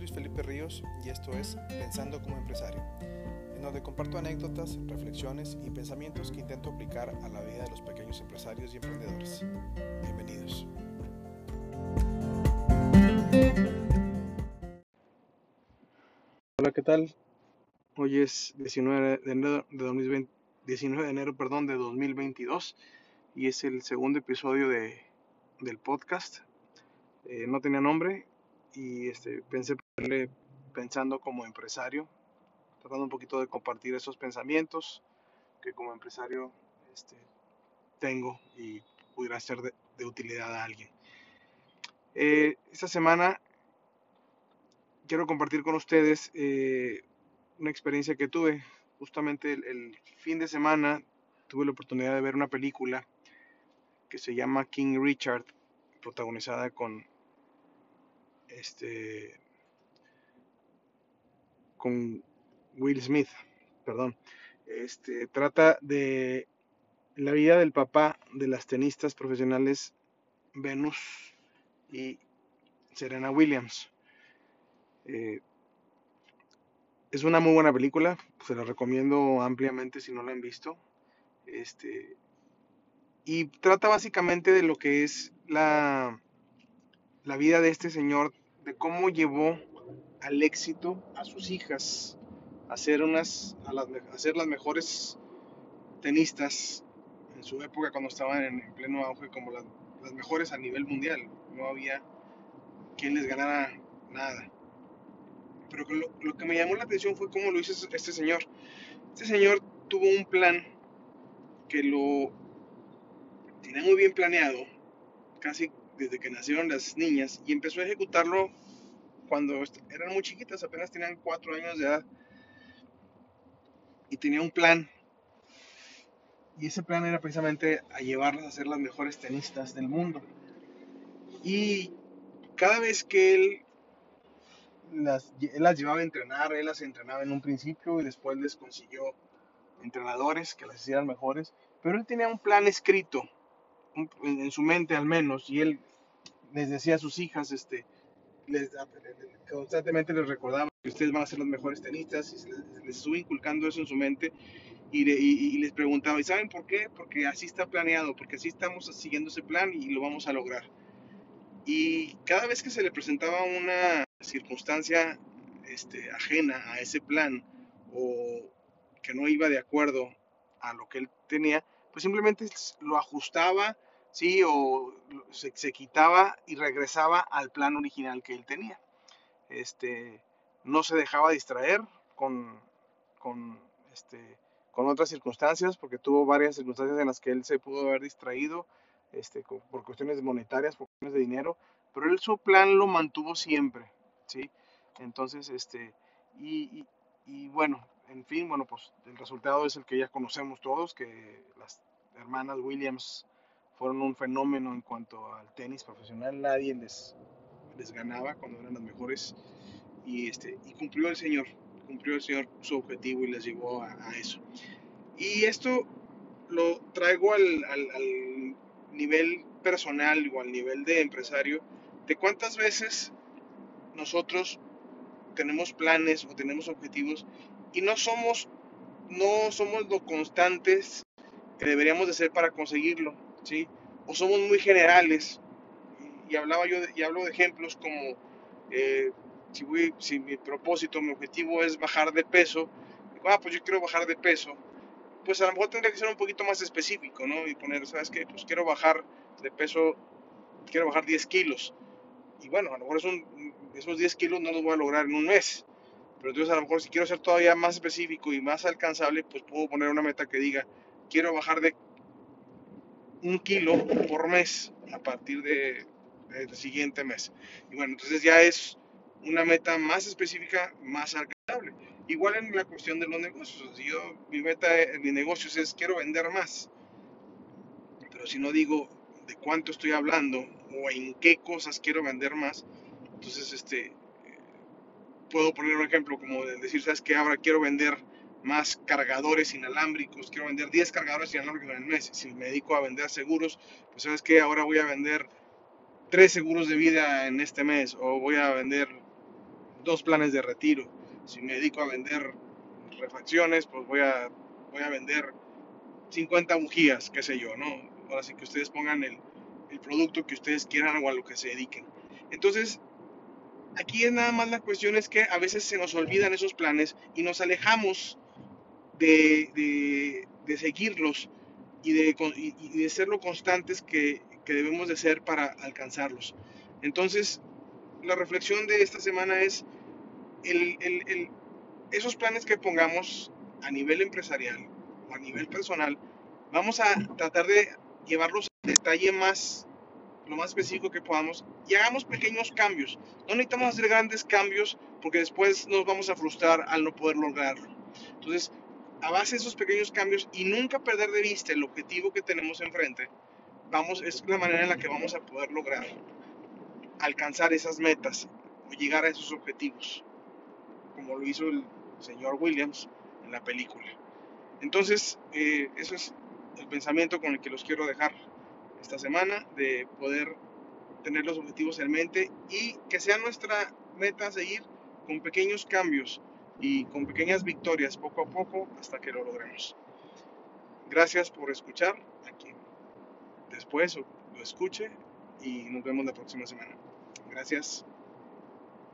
Luis Felipe Ríos y esto es Pensando como empresario, en donde comparto anécdotas, reflexiones y pensamientos que intento aplicar a la vida de los pequeños empresarios y emprendedores. Bienvenidos. Hola, ¿qué tal? Hoy es 19 de enero de 2020, 19 de enero, perdón, de 2022 y es el segundo episodio de, del podcast. Eh, no tenía nombre, y este, pensé ponerle pensando como empresario, tratando un poquito de compartir esos pensamientos que como empresario este, tengo y pudiera ser de, utilidad a alguien. Eh, esta semana quiero compartir con ustedes eh, una experiencia que tuve. Justamente el, fin de semana tuve la oportunidad de ver una película que se llama King Richard, protagonizada con este con Will Smith, perdón. Este trata de la vida del papá de las tenistas profesionales Venus y Serena Williams. Eh, es una muy buena película, se la recomiendo ampliamente si no la han visto. Este, y trata básicamente de lo que es la, la vida de este señor de cómo llevó al éxito a sus hijas a ser, unas, a las, las mejores tenistas en su época cuando estaban en, pleno auge como las, mejores a nivel mundial. No había quien les ganara nada. Pero lo, lo, que me llamó la atención fue cómo lo hizo este señor. Este señor tuvo un plan que lo tenía muy bien planeado, casi desde que nacieron las niñas y empezó a ejecutarlo cuando eran muy chiquitas, apenas tenían cuatro años de edad. Y tenía un plan. Y ese plan era precisamente a llevarlas a ser las mejores tenistas del mundo. Y cada vez que él las, él las llevaba a entrenar, él las entrenaba en un principio y después les consiguió entrenadores que las hicieran mejores. Pero él tenía un plan escrito, en su mente al menos, y él les decía a sus hijas, este, les, constantemente les recordaba que ustedes van a ser los mejores tenistas, y les, estuvo inculcando eso en su mente y, les preguntaba, ¿y saben por qué? Porque así está planeado, porque así estamos siguiendo ese plan y lo vamos a lograr. Y cada vez que se le presentaba una circunstancia este, ajena a ese plan o que no iba de acuerdo a lo que él tenía, pues simplemente lo ajustaba ¿sí? O se, quitaba y regresaba al plan original que él tenía. Este, no se dejaba distraer con, con, este, con otras circunstancias, porque tuvo varias circunstancias en las que él se pudo haber distraído este, por cuestiones monetarias, por cuestiones de dinero, pero él su plan lo mantuvo siempre, ¿sí? Entonces, este, y, y bueno, en fin, bueno, pues el resultado es el que ya conocemos todos, que las hermanas Williams fueron un fenómeno en cuanto al tenis profesional, nadie les, les ganaba cuando eran las mejores. Y, este, y cumplió el Señor, cumplió el Señor su objetivo y les llevó a, eso. Y esto lo traigo al, al, al, nivel personal o al nivel de empresario, de cuántas veces nosotros tenemos planes o tenemos objetivos y no somos, no somos lo constantes que deberíamos de ser para conseguirlo ¿sí? O somos muy generales. Y, hablaba yo y hablo de ejemplos como eh, si, voy, si mi propósito, mi objetivo es bajar de peso, ah, pues yo quiero bajar de peso, pues a lo mejor tendría que ser un poquito más específico, ¿no? Y poner, ¿sabes qué? Pues quiero bajar de peso, quiero bajar 10 kilos. Y bueno, a lo mejor esos 10 kilos no los voy a lograr en un mes. Pero entonces a lo mejor si quiero ser todavía más específico y más alcanzable, pues puedo poner una meta que diga, quiero bajar de un kilo por mes a partir de, del siguiente mes. Y bueno, entonces ya es una meta más específica, más alcanzable. Igual en la cuestión de los negocios. Yo, mi meta mi negocios es quiero vender más. Pero si no digo de cuánto estoy hablando o en qué cosas quiero vender más, entonces este puedo poner un ejemplo como de decir, sabes que ahora quiero vender más cargadores inalámbricos, quiero vender 10 cargadores inalámbricos en el mes. Si me dedico a vender seguros, pues sabes que ahora voy a vender 3 seguros de vida en este mes o voy a vender dos planes de retiro. Si me dedico a vender refacciones, pues voy a, voy a vender 50 bujías, qué sé yo, ¿no? Ahora sí que ustedes pongan el, el producto que ustedes quieran o a lo que se dediquen. Entonces, aquí es nada más la cuestión es que a veces se nos olvidan esos planes y nos alejamos de, de, de seguirlos y de, de, ser lo constantes que, que, debemos de ser para alcanzarlos. Entonces, la reflexión de esta semana es el, el, esos planes que pongamos a nivel empresarial o a nivel personal, vamos a tratar de llevarlos al detalle más lo más específico que podamos y hagamos pequeños cambios. No necesitamos hacer grandes cambios porque después nos vamos a frustrar al no poder lograrlo. Entonces, a base de esos pequeños cambios y nunca perder de vista el objetivo que tenemos enfrente, vamos, es la manera en la que vamos a poder lograr alcanzar esas metas o llegar a esos objetivos, como lo hizo el señor Williams en la película. Entonces, eh, eso es el pensamiento con el que los quiero dejar esta semana, de poder tener los objetivos en mente y que sea nuestra meta seguir con pequeños cambios y con pequeñas victorias poco a poco hasta que lo logremos. Gracias por escuchar a quien después lo escuche y nos vemos la próxima semana. Gracias.